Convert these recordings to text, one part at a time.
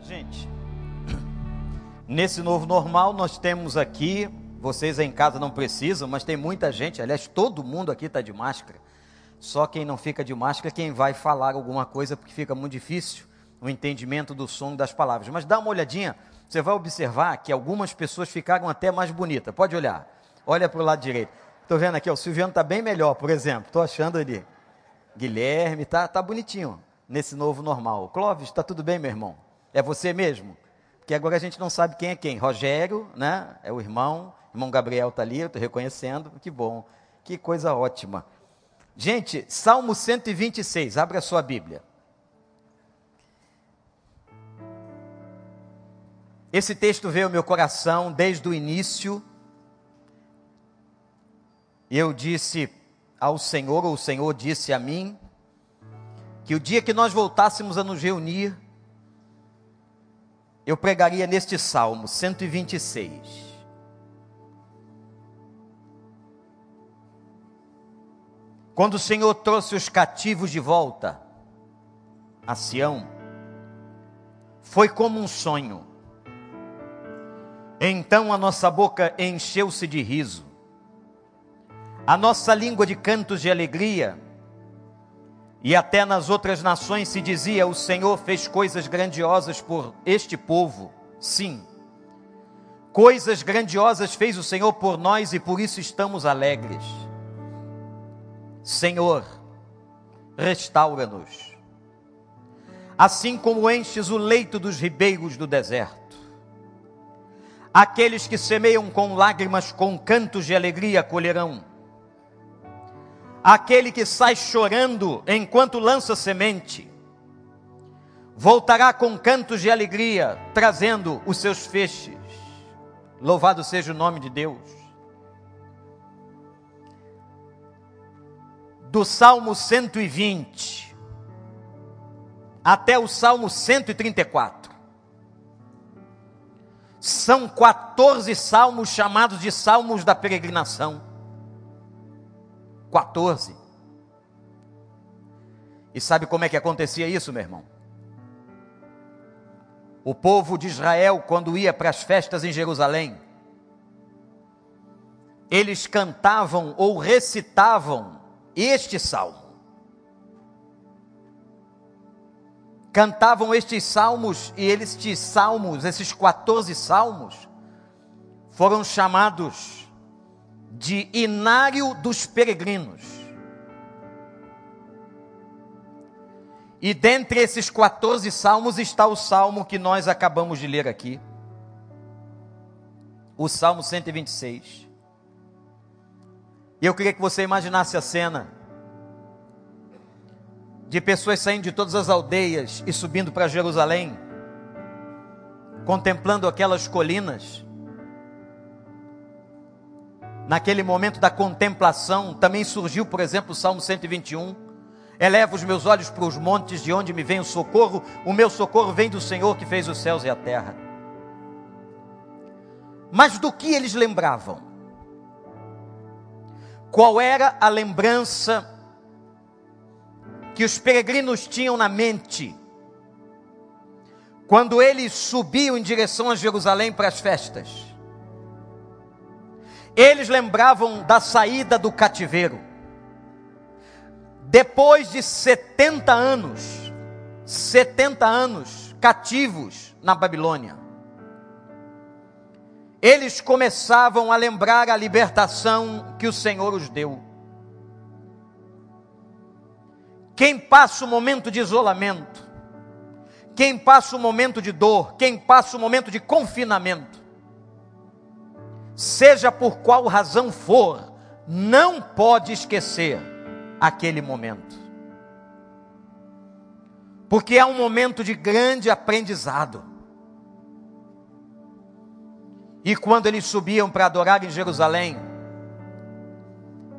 gente, nesse novo normal nós temos aqui, vocês em casa não precisam, mas tem muita gente, aliás, todo mundo aqui está de máscara. Só quem não fica de máscara é quem vai falar alguma coisa, porque fica muito difícil o entendimento do som das palavras. Mas dá uma olhadinha, você vai observar que algumas pessoas ficaram até mais bonitas. Pode olhar, olha para o lado direito. Estou vendo aqui, ó, o Silviano está bem melhor, por exemplo. Estou achando ali. Guilherme, tá, tá bonitinho nesse novo normal. Clóvis, está tudo bem, meu irmão? É você mesmo? Porque agora a gente não sabe quem é quem. Rogério, né? É o irmão. Irmão Gabriel está ali, eu estou reconhecendo. Que bom. Que coisa ótima. Gente, Salmo 126, abra a sua Bíblia. Esse texto veio ao meu coração desde o início. Eu disse ao Senhor, ou o Senhor disse a mim, que o dia que nós voltássemos a nos reunir, eu pregaria neste Salmo 126. Quando o Senhor trouxe os cativos de volta a Sião, foi como um sonho. Então a nossa boca encheu-se de riso, a nossa língua de cantos de alegria, e até nas outras nações se dizia: O Senhor fez coisas grandiosas por este povo. Sim, coisas grandiosas fez o Senhor por nós e por isso estamos alegres. Senhor, restaura-nos, assim como enches o leito dos ribeiros do deserto. Aqueles que semeiam com lágrimas, com cantos de alegria colherão Aquele que sai chorando enquanto lança semente, voltará com cantos de alegria, trazendo os seus feixes. Louvado seja o nome de Deus. Do Salmo 120 até o Salmo 134. São 14 salmos chamados de salmos da peregrinação. 14. E sabe como é que acontecia isso, meu irmão? O povo de Israel, quando ia para as festas em Jerusalém, eles cantavam ou recitavam este salmo. Cantavam estes salmos e estes salmos, esses 14 salmos, foram chamados de Inário dos Peregrinos. E dentre esses 14 salmos está o salmo que nós acabamos de ler aqui, o Salmo 126. E eu queria que você imaginasse a cena de pessoas saindo de todas as aldeias e subindo para Jerusalém, contemplando aquelas colinas naquele momento da contemplação, também surgiu, por exemplo, o Salmo 121. Eleva os meus olhos para os montes, de onde me vem o socorro. O meu socorro vem do Senhor que fez os céus e a terra. Mas do que eles lembravam? Qual era a lembrança que os peregrinos tinham na mente quando eles subiam em direção a Jerusalém para as festas? Eles lembravam da saída do cativeiro. Depois de 70 anos, 70 anos cativos na Babilônia, eles começavam a lembrar a libertação que o Senhor os deu. Quem passa o momento de isolamento, quem passa o momento de dor, quem passa o momento de confinamento, seja por qual razão for, não pode esquecer aquele momento. Porque é um momento de grande aprendizado. E quando eles subiam para adorar em Jerusalém,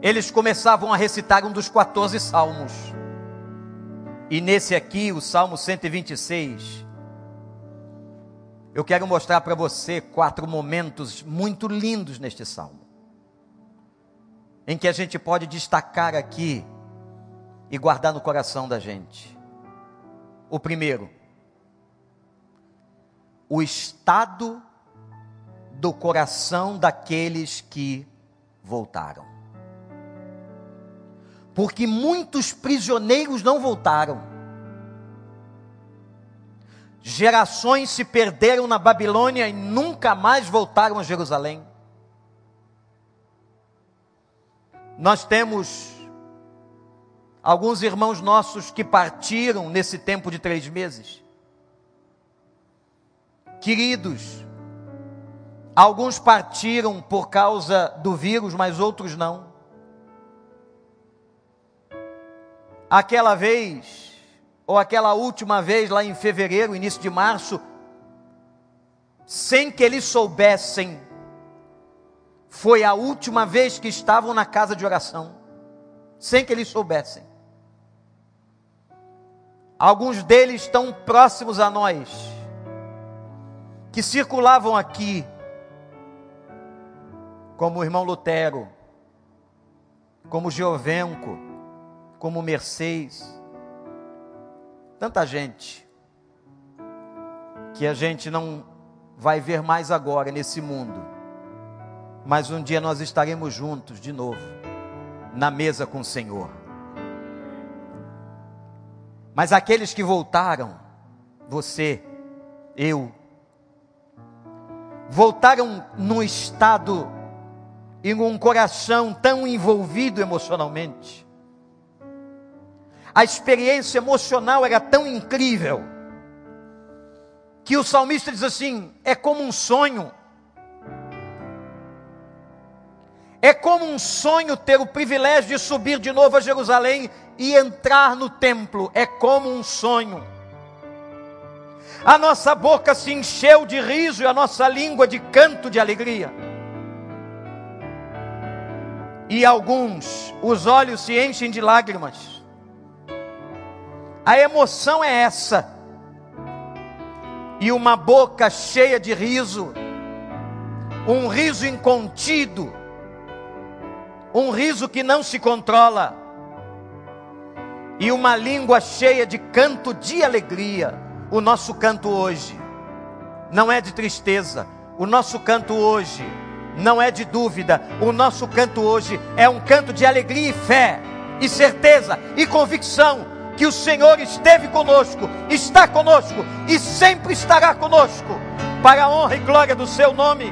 eles começavam a recitar um dos 14 salmos. E nesse aqui, o Salmo 126, eu quero mostrar para você quatro momentos muito lindos neste salmo, em que a gente pode destacar aqui e guardar no coração da gente. O primeiro, o estado do coração daqueles que voltaram. Porque muitos prisioneiros não voltaram. Gerações se perderam na Babilônia e nunca mais voltaram a Jerusalém. Nós temos alguns irmãos nossos que partiram nesse tempo de três meses. Queridos, alguns partiram por causa do vírus, mas outros não. Aquela vez, ou aquela última vez lá em fevereiro, início de março, sem que eles soubessem foi a última vez que estavam na casa de oração, sem que eles soubessem. Alguns deles estão próximos a nós, que circulavam aqui, como o irmão Lutero, como Geovenco, como Mercedes, tanta gente que a gente não vai ver mais agora nesse mundo mas um dia nós estaremos juntos de novo, na mesa com o Senhor. Mas aqueles que voltaram, você, eu, voltaram num estado e num coração tão envolvido emocionalmente. A experiência emocional era tão incrível que o salmista diz assim: é como um sonho. É como um sonho ter o privilégio de subir de novo a Jerusalém e entrar no templo. É como um sonho. A nossa boca se encheu de riso e a nossa língua de canto de alegria. E alguns, os olhos se enchem de lágrimas. A emoção é essa. E uma boca cheia de riso, um riso incontido, um riso que não se controla, e uma língua cheia de canto de alegria. O nosso canto hoje não é de tristeza, o nosso canto hoje não é de dúvida, o nosso canto hoje é um canto de alegria e fé, e certeza e convicção que o Senhor esteve conosco, está conosco e sempre estará conosco, para a honra e glória do seu nome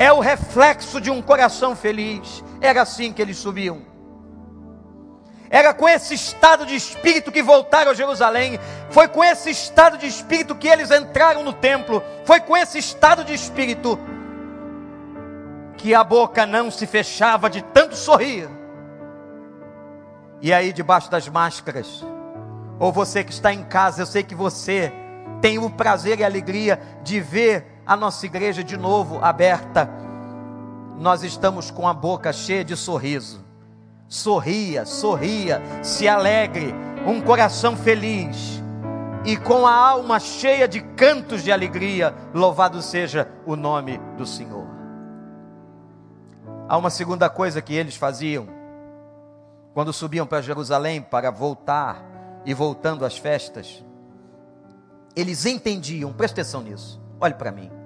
é o reflexo de um coração feliz. Era assim que eles subiam. Era com esse estado de espírito que voltaram a Jerusalém. Foi com esse estado de espírito que eles entraram no templo. Foi com esse estado de espírito que a boca não se fechava de tanto sorrir. E aí, debaixo das máscaras, ou você que está em casa, eu sei que você tem o prazer e a alegria de ver a nossa igreja de novo aberta, nós estamos com a boca cheia de sorriso. Sorria, sorria, se alegre, um coração feliz e com a alma cheia de cantos de alegria. Louvado seja o nome do Senhor. Há uma segunda coisa que eles faziam quando subiam para Jerusalém para voltar e voltando às festas. Eles entendiam, presta atenção nisso, olhe para mim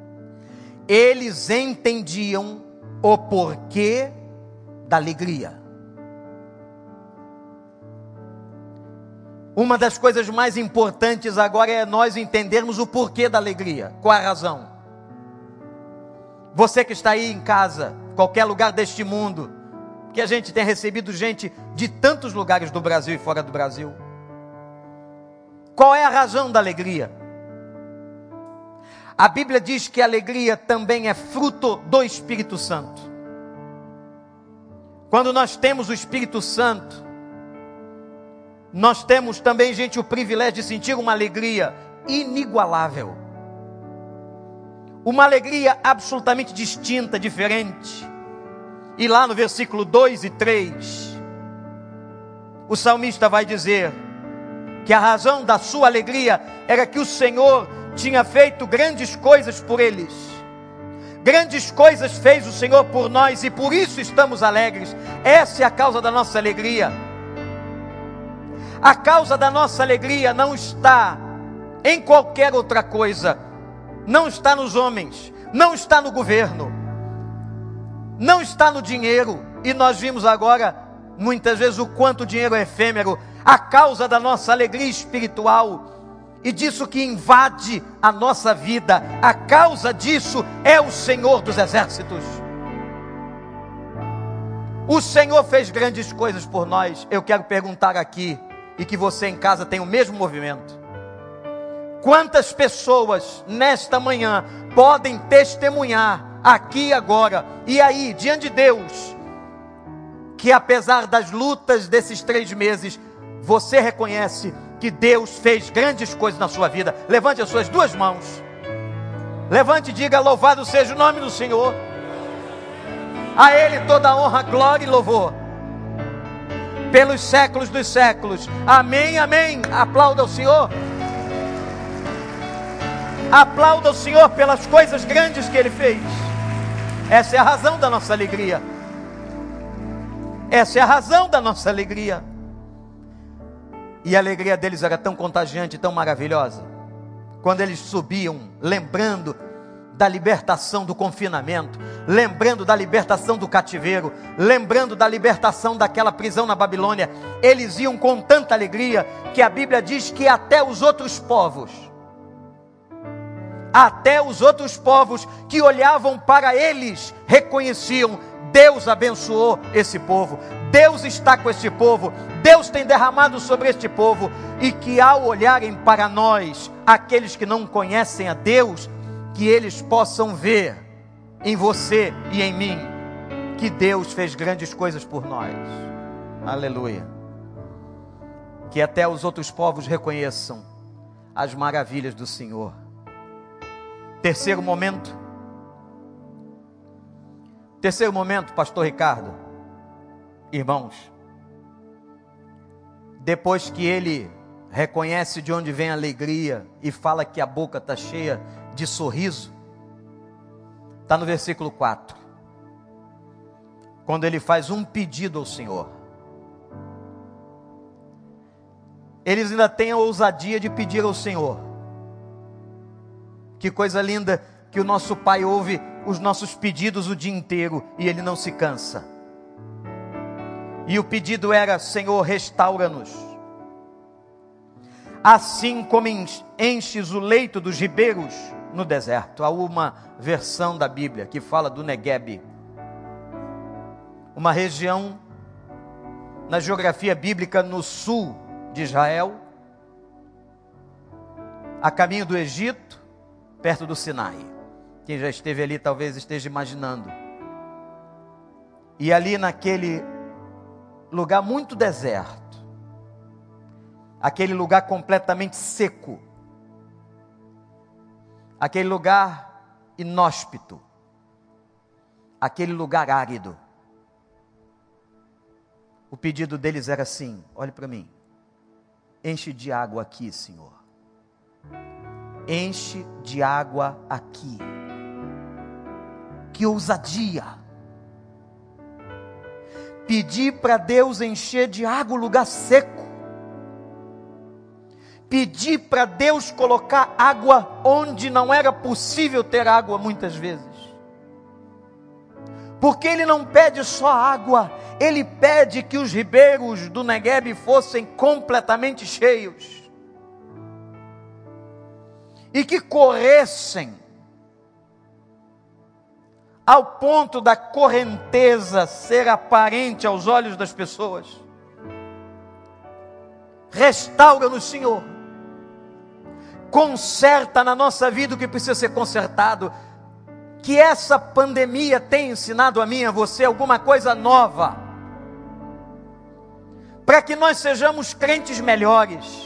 eles entendiam o porquê da alegria. Uma das coisas mais importantes agora é nós entendermos o porquê da alegria. Qual a razão? Você que está aí em casa, qualquer lugar deste mundo, que a gente tem recebido gente de tantos lugares do Brasil e fora do Brasil. Qual é a razão da alegria? A Bíblia diz que a alegria também é fruto do Espírito Santo. Quando nós temos o Espírito Santo, nós temos também, gente, o privilégio de sentir uma alegria inigualável. Uma alegria absolutamente distinta, diferente. E lá no versículo 2 e 3, o salmista vai dizer que a razão da sua alegria era que o Senhor tinha feito grandes coisas por eles. Grandes coisas fez o Senhor por nós e por isso estamos alegres. Essa é a causa da nossa alegria. A causa da nossa alegria não está em qualquer outra coisa. Não está nos homens, não está no governo, não está no dinheiro. E nós vimos agora, muitas vezes, o quanto o dinheiro é efêmero, a causa da nossa alegria espiritual e disso que invade a nossa vida. A causa disso é o Senhor dos Exércitos. O Senhor fez grandes coisas por nós. Eu quero perguntar aqui, e que você em casa tenha o mesmo movimento. Quantas pessoas nesta manhã podem testemunhar aqui agora e aí, diante de Deus, que apesar das lutas desses três meses, você reconhece que Deus fez grandes coisas na sua vida. Levante as suas duas mãos. Levante e diga: Louvado seja o nome do Senhor. A Ele toda honra, glória e louvor. Pelos séculos dos séculos. Amém, amém. Aplauda o Senhor. Aplauda o Senhor pelas coisas grandes que Ele fez. Essa é a razão da nossa alegria. Essa é a razão da nossa alegria. E a alegria deles era tão contagiante, tão maravilhosa. Quando eles subiam, lembrando da libertação do confinamento, lembrando da libertação do cativeiro, lembrando da libertação daquela prisão na Babilônia, eles iam com tanta alegria que a Bíblia diz que até os outros povos, até os outros povos que olhavam para eles, reconheciam: Deus abençoou esse povo, Deus está com este povo, Deus tem derramado sobre este povo, e que ao olharem para nós, aqueles que não conhecem a Deus, que eles possam ver em você e em mim que Deus fez grandes coisas por nós. Aleluia. Que até os outros povos reconheçam as maravilhas do Senhor. Terceiro momento. Terceiro momento, pastor Ricardo irmãos, depois que ele reconhece de onde vem a alegria e fala que a boca está cheia de sorriso, está no versículo 4. Quando ele faz um pedido ao Senhor, eles ainda têm a ousadia de pedir ao Senhor. Que coisa linda que o nosso Pai ouve os nossos pedidos o dia inteiro e ele não se cansa. E o pedido era: Senhor, restaura-nos. Assim como enches o leito dos ribeiros no deserto. Há uma versão da Bíblia que fala do Negueb, uma região na geografia bíblica no sul de Israel, a caminho do Egito, perto do Sinai. Quem já esteve ali talvez esteja imaginando. E ali naquele lugar muito deserto, aquele lugar completamente seco, aquele lugar inóspito, aquele lugar árido. O pedido deles era assim: olhe para mim, enche de água aqui, Senhor. Enche de água aqui. Que ousadia! pedir para Deus encher de água o lugar seco, pedir para Deus colocar água onde não era possível ter água muitas vezes. Porque ele não pede só água, ele pede que os ribeiros do Negueb fossem completamente cheios e que corressem ao ponto da correnteza ser aparente aos olhos das pessoas. Restaura-nos, Senhor. Conserta na nossa vida o que precisa ser consertado. Que essa pandemia tenha ensinado a mim e a você alguma coisa nova. Para que nós sejamos crentes melhores.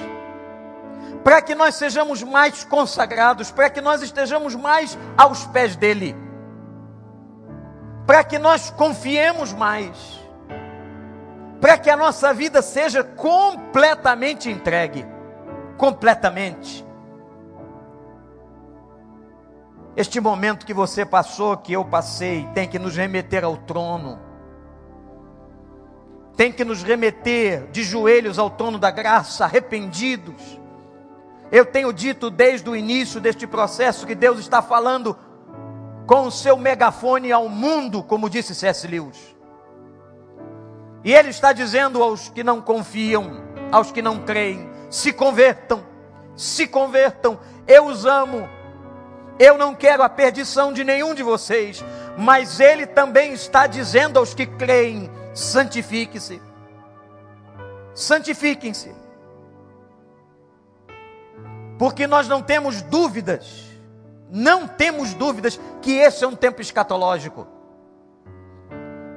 Para que nós sejamos mais consagrados. Para que nós estejamos mais aos pés dEle para que nós confiemos mais, para que a nossa vida seja completamente entregue completamente. Este momento que você passou, que eu passei, tem que nos remeter ao trono, tem que nos remeter de joelhos ao trono da graça, arrependidos, Eu tenho dito desde o início deste processo que Deus está falando com o seu megafone ao mundo, como disse C.S. Lewis. E Ele está dizendo aos que não confiam, aos que não creem, se convertam, se convertam. Eu os amo. Eu não quero a perdição de nenhum de vocês, mas Ele também está dizendo aos que creem: santifique-se, santifiquem-se porque nós não temos dúvidas, não temos dúvidas que esse é um tempo escatológico,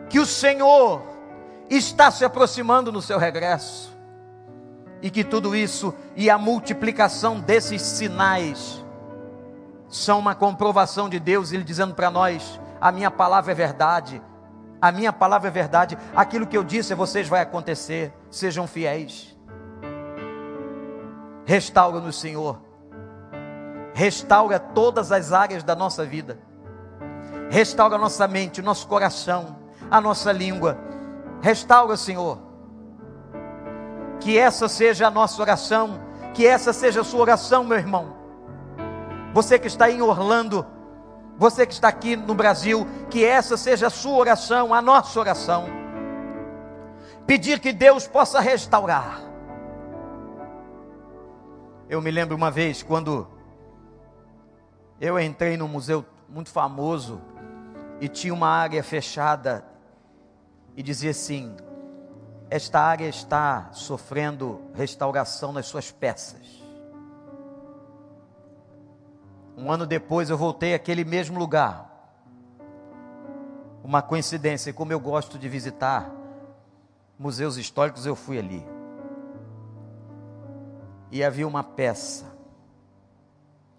que o Senhor está se aproximando no seu regresso, e que tudo isso e a multiplicação desses sinais são uma comprovação de Deus, Ele dizendo para nós: a minha palavra é verdade, a minha palavra é verdade, aquilo que eu disse a vocês vai acontecer, sejam fiéis. Restaura-nos, Senhor. Restaura todas as áreas da nossa vida. Restaura nossa mente, nosso coração, a nossa língua. Restaura, Senhor. Que essa seja a nossa oração. Que essa seja a sua oração, meu irmão. Você que está em Orlando, você que está aqui no Brasil, que essa seja a sua oração, a nossa oração. Pedir que Deus possa restaurar eu me lembro uma vez quando eu entrei num museu muito famoso e tinha uma área fechada e dizia assim: esta área está sofrendo restauração nas suas peças. Um ano depois eu voltei àquele mesmo lugar. Uma coincidência, como eu gosto de visitar museus históricos, eu fui ali e havia uma peça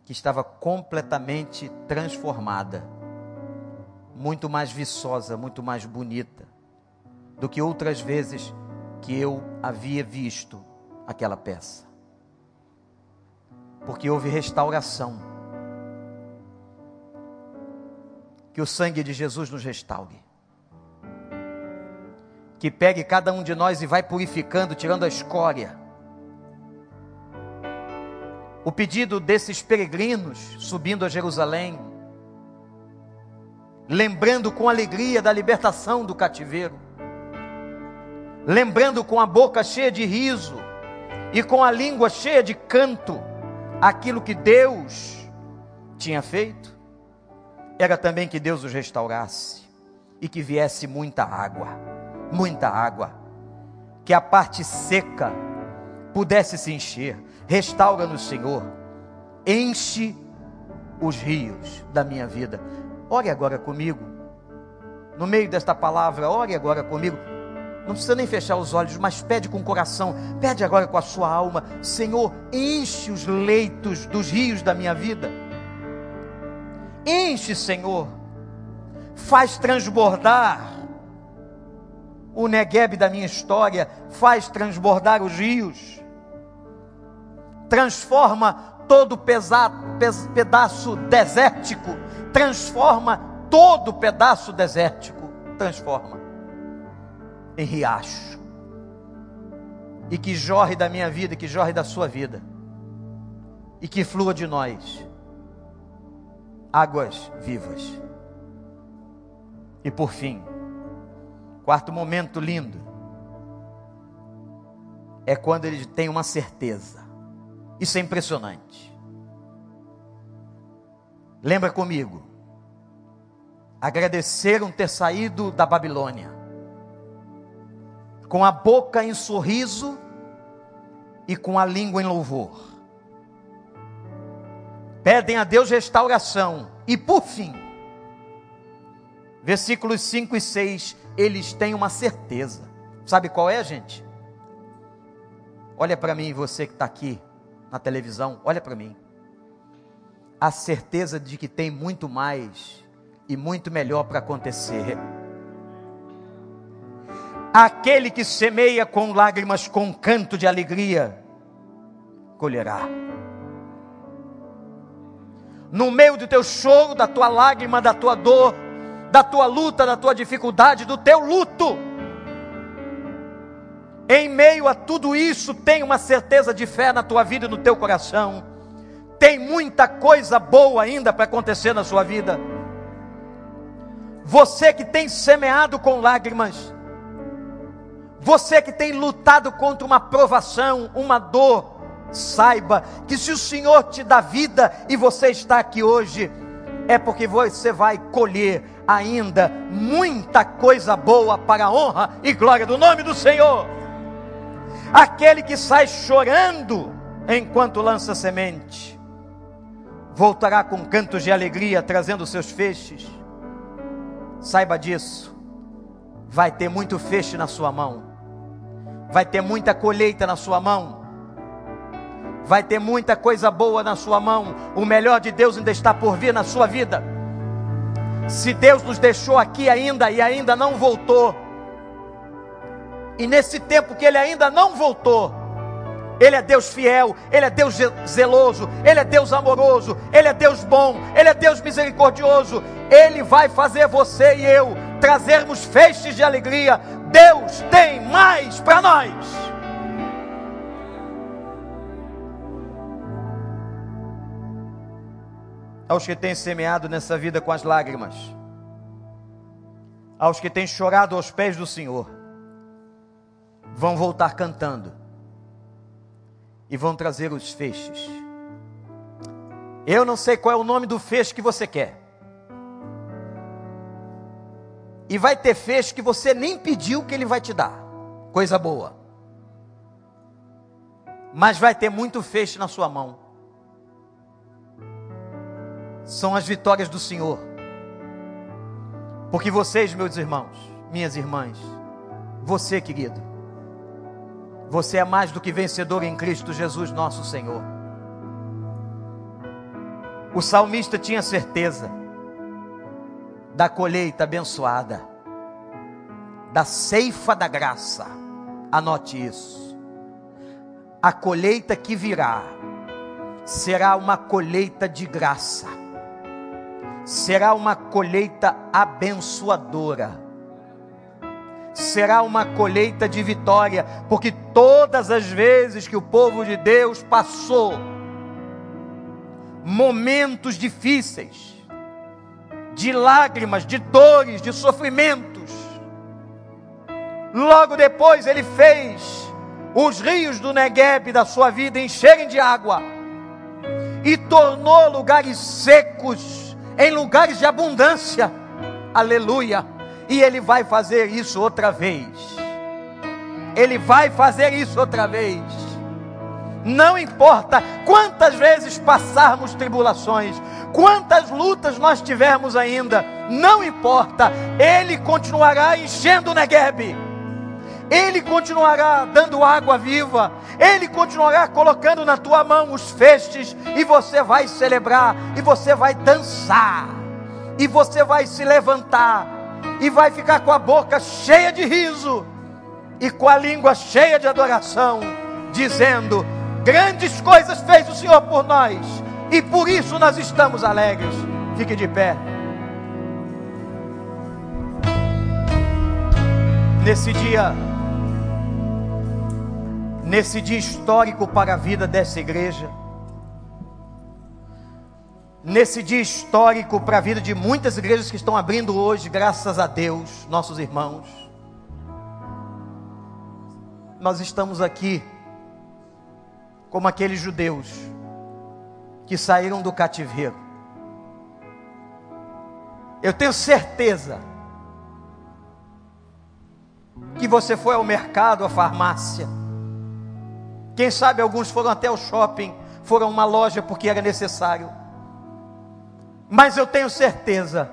que estava completamente transformada, muito mais viçosa, muito mais bonita do que outras vezes que eu havia visto aquela peça. Porque houve restauração. Que o sangue de Jesus nos restaure. Que pegue cada um de nós e vai purificando, tirando a escória o pedido desses peregrinos subindo a Jerusalém, lembrando com alegria da libertação do cativeiro, lembrando com a boca cheia de riso e com a língua cheia de canto aquilo que Deus tinha feito, era também que Deus os restaurasse e que viesse muita água, muita água, que a parte seca pudesse se encher Restaura-nos, Senhor. Enche os rios da minha vida. Ore agora comigo. No meio desta palavra, ore agora comigo. Não precisa nem fechar os olhos, mas pede com o coração, pede agora com a sua alma: Senhor, enche os leitos dos rios da minha vida. Enche, Senhor. Faz transbordar o Negueb da minha história, faz transbordar os rios transforma todo pesado, pedaço desértico, transforma todo pedaço desértico, transforma em riacho. E que jorre da minha vida, que jorre da sua vida. E que flua de nós águas vivas. E por fim, quarto momento lindo é quando ele tem uma certeza. Isso é impressionante. Lembra comigo. Agradeceram ter saído da Babilônia, com a boca em sorriso e com a língua em louvor. Pedem a Deus restauração, e por fim, versículos 5 e 6, eles têm uma certeza. Sabe qual é, gente? Olha para mim, você que está aqui na televisão, olha para mim. A certeza de que tem muito mais e muito melhor para acontecer. Aquele que semeia com lágrimas, com canto de alegria, colherá. No meio do teu choro, da tua lágrima, da tua dor, da tua luta, da tua dificuldade, do teu luto, Em meio a tudo isso, tem uma certeza de fé na tua vida e no teu coração. Tem muita coisa boa ainda para acontecer na sua vida. Você que tem semeado com lágrimas, você que tem lutado contra uma provação, uma dor, saiba que se o Senhor te dá vida e você está aqui hoje, é porque você vai colher ainda muita coisa boa para a honra e glória do nome do Senhor. Aquele que sai chorando enquanto lança semente, voltará com cantos de alegria, trazendo seus feixes. Saiba disso, vai ter muito feixe na sua mão, vai ter muita colheita na sua mão vai ter muita coisa boa na sua mão. O melhor de Deus ainda está por vir na sua vida. Se Deus nos deixou aqui ainda e ainda não voltou, e nesse tempo que Ele ainda não voltou, Ele é Deus fiel, Ele é Deus zeloso, Ele é Deus amoroso, Ele é Deus bom, Ele é Deus misericordioso, Ele vai fazer você e eu trazermos feixes de alegria. Deus tem mais para nós. aos que têm semeado nessa vida com as lágrimas, aos que têm chorado aos pés do Senhor, vão voltar cantando e vão trazer os feixes. Eu não sei qual é o nome do feixe que você quer. E vai ter feixe que você nem pediu que ele vai te dar. Coisa boa. Mas vai ter muito feixe na sua mão são as vitórias do Senhor. Porque vocês, meus irmãos, minhas irmãs, você, querido, você é mais do que vencedor em Cristo Jesus, nosso Senhor. O salmista tinha certeza da colheita abençoada, da ceifa da graça. Anote isso. A colheita que virá será uma colheita de graça será uma colheita abençoadora. Será uma colheita de vitória, porque todas as vezes que o povo de Deus passou momentos difíceis, de lágrimas, de dores, de sofrimentos, logo depois ele fez os rios do Negueb da sua vida encherem de água e tornou lugares secos em lugares de abundância. Aleluia. E Ele vai fazer isso outra vez. Ele vai fazer isso outra vez. Não importa quantas vezes passarmos tribulações, quantas lutas nós tivermos ainda, não importa, Ele continuará enchendo o Negueb ele continuará dando água viva, Ele continuará colocando na tua mão os festes, e você vai celebrar, e você vai dançar, e você vai se levantar, e vai ficar com a boca cheia de riso, e com a língua cheia de adoração, dizendo: Grandes coisas fez o Senhor por nós, e por isso nós estamos alegres. Fique de pé. Nesse dia, nesse dia histórico para a vida dessa igreja, nesse dia histórico para a vida de muitas igrejas que estão abrindo hoje, graças a Deus, nossos irmãos. Nós estamos aqui como aqueles judeus que saíram do cativeiro. Eu tenho certeza que você foi ao mercado, à farmácia, quem sabe alguns foram até o shopping, foram a uma loja porque era necessário. Mas eu tenho certeza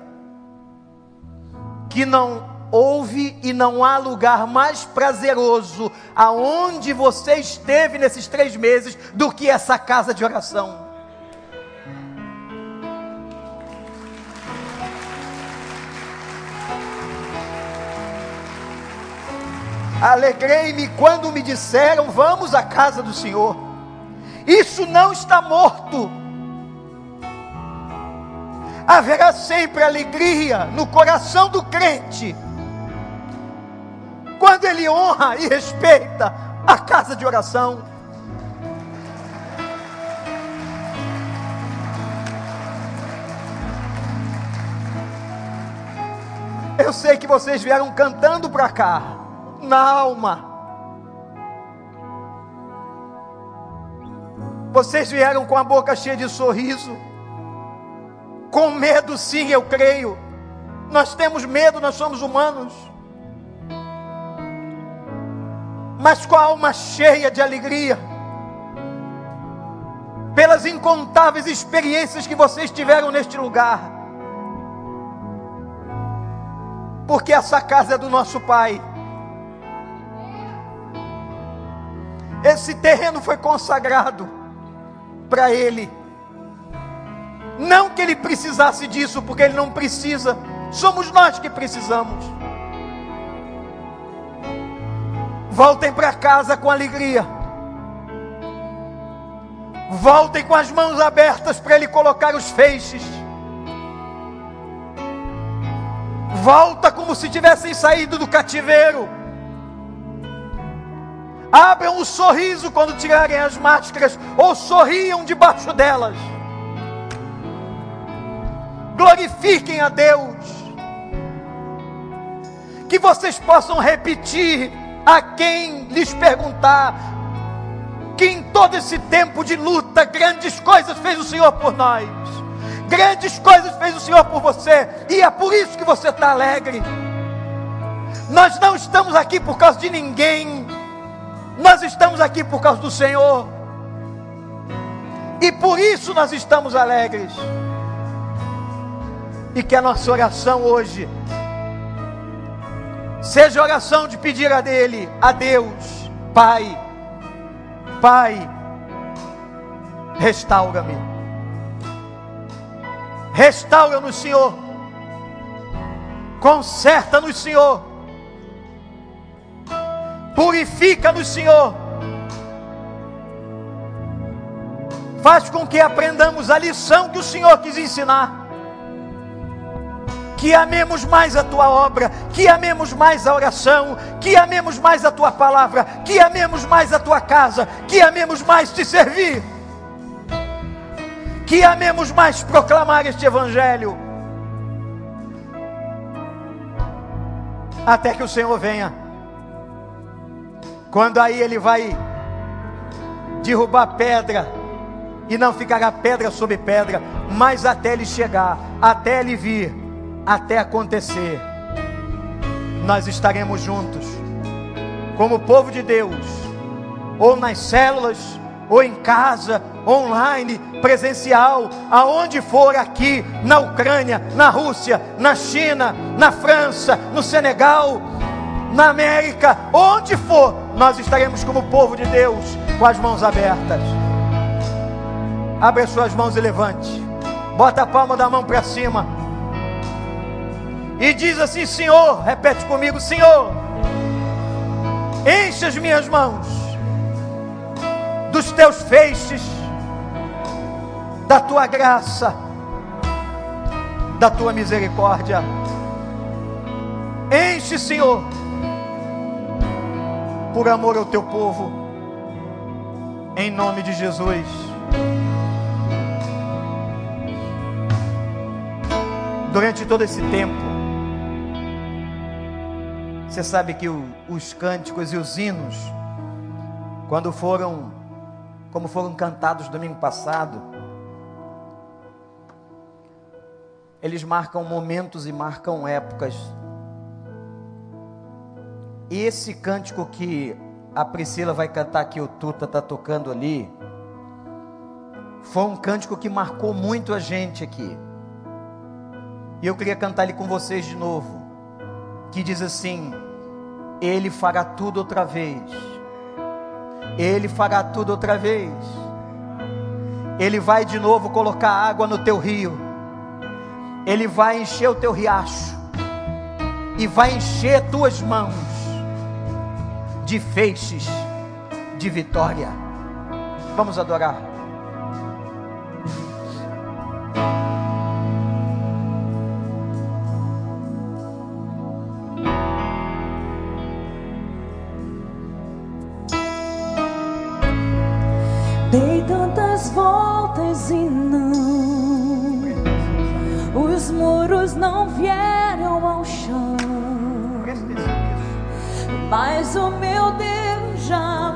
que não houve e não há lugar mais prazeroso aonde você esteve nesses três meses do que essa casa de oração. Alegrei-me quando me disseram: Vamos à casa do Senhor. Isso não está morto. Haverá sempre alegria no coração do crente quando ele honra e respeita a casa de oração. Eu sei que vocês vieram cantando para cá, na alma. Vocês vieram com a boca cheia de sorriso. Com medo, sim, eu creio. Nós temos medo, nós somos humanos. Mas com a alma cheia de alegria. Pelas incontáveis experiências que vocês tiveram neste lugar porque essa casa é do nosso Pai. Esse terreno foi consagrado para Ele. Não que Ele precisasse disso, porque Ele não precisa, somos nós que precisamos. Voltem para casa com alegria. Voltem com as mãos abertas para Ele colocar os feixes. Volta como se tivessem saído do cativeiro. Abram um sorriso quando tirarem as máscaras, ou sorriam debaixo delas. Glorifiquem a Deus. Que vocês possam repetir a quem lhes perguntar que em todo esse tempo de luta, grandes coisas fez o Senhor por nós. Grandes coisas fez o Senhor por você, e é por isso que você está alegre. Nós não estamos aqui por causa de ninguém, nós estamos aqui por causa do Senhor, e por isso nós estamos alegres. E que a nossa oração hoje seja oração de pedir a dele, a Deus, Pai, Pai, restaura-me. Restaura-nos, Senhor. Conserta-nos, Senhor. Purifica-nos, Senhor. Faz com que aprendamos a lição que o Senhor quis ensinar. Que amemos mais a tua obra, que amemos mais a oração, que amemos mais a tua palavra, que amemos mais a tua casa, que amemos mais te servir que amemos mais proclamar este Evangelho, até que o Senhor venha. Quando aí Ele vai derrubar pedra, e não ficará pedra sobre pedra, mas até Ele chegar, até Ele vir, até acontecer, nós estaremos juntos, como povo de Deus, ou nas células, ou em casa, online, presencial, aonde for aqui, na Ucrânia, na Rússia, na China, na França, no Senegal, na América, onde for, nós estaremos como povo de Deus, com as mãos abertas. Abre as suas mãos e levante. Bota a palma da mão para cima. E diz assim: Senhor, repete comigo: Senhor, enche as minhas mãos dos teus feixes, da tua graça, da tua misericórdia. Enche, Senhor, por amor ao teu povo, em nome de Jesus. Durante todo esse tempo, você sabe que o, os cânticos e os hinos, quando foram como foram cantados domingo passado. Eles marcam momentos e marcam épocas. E esse cântico que a Priscila vai cantar que o Tuta está tocando ali, foi um cântico que marcou muito a gente aqui. E eu queria cantar ele com vocês de novo. Que diz assim: Ele fará tudo outra vez ele fará tudo outra vez. Ele vai de novo colocar água no teu rio. Ele vai encher o teu riacho. E vai encher tuas mãos de feixes de vitória. Vamos adorar. tantas voltas e não. Os muros não vieram ao chão, mas o meu Deus já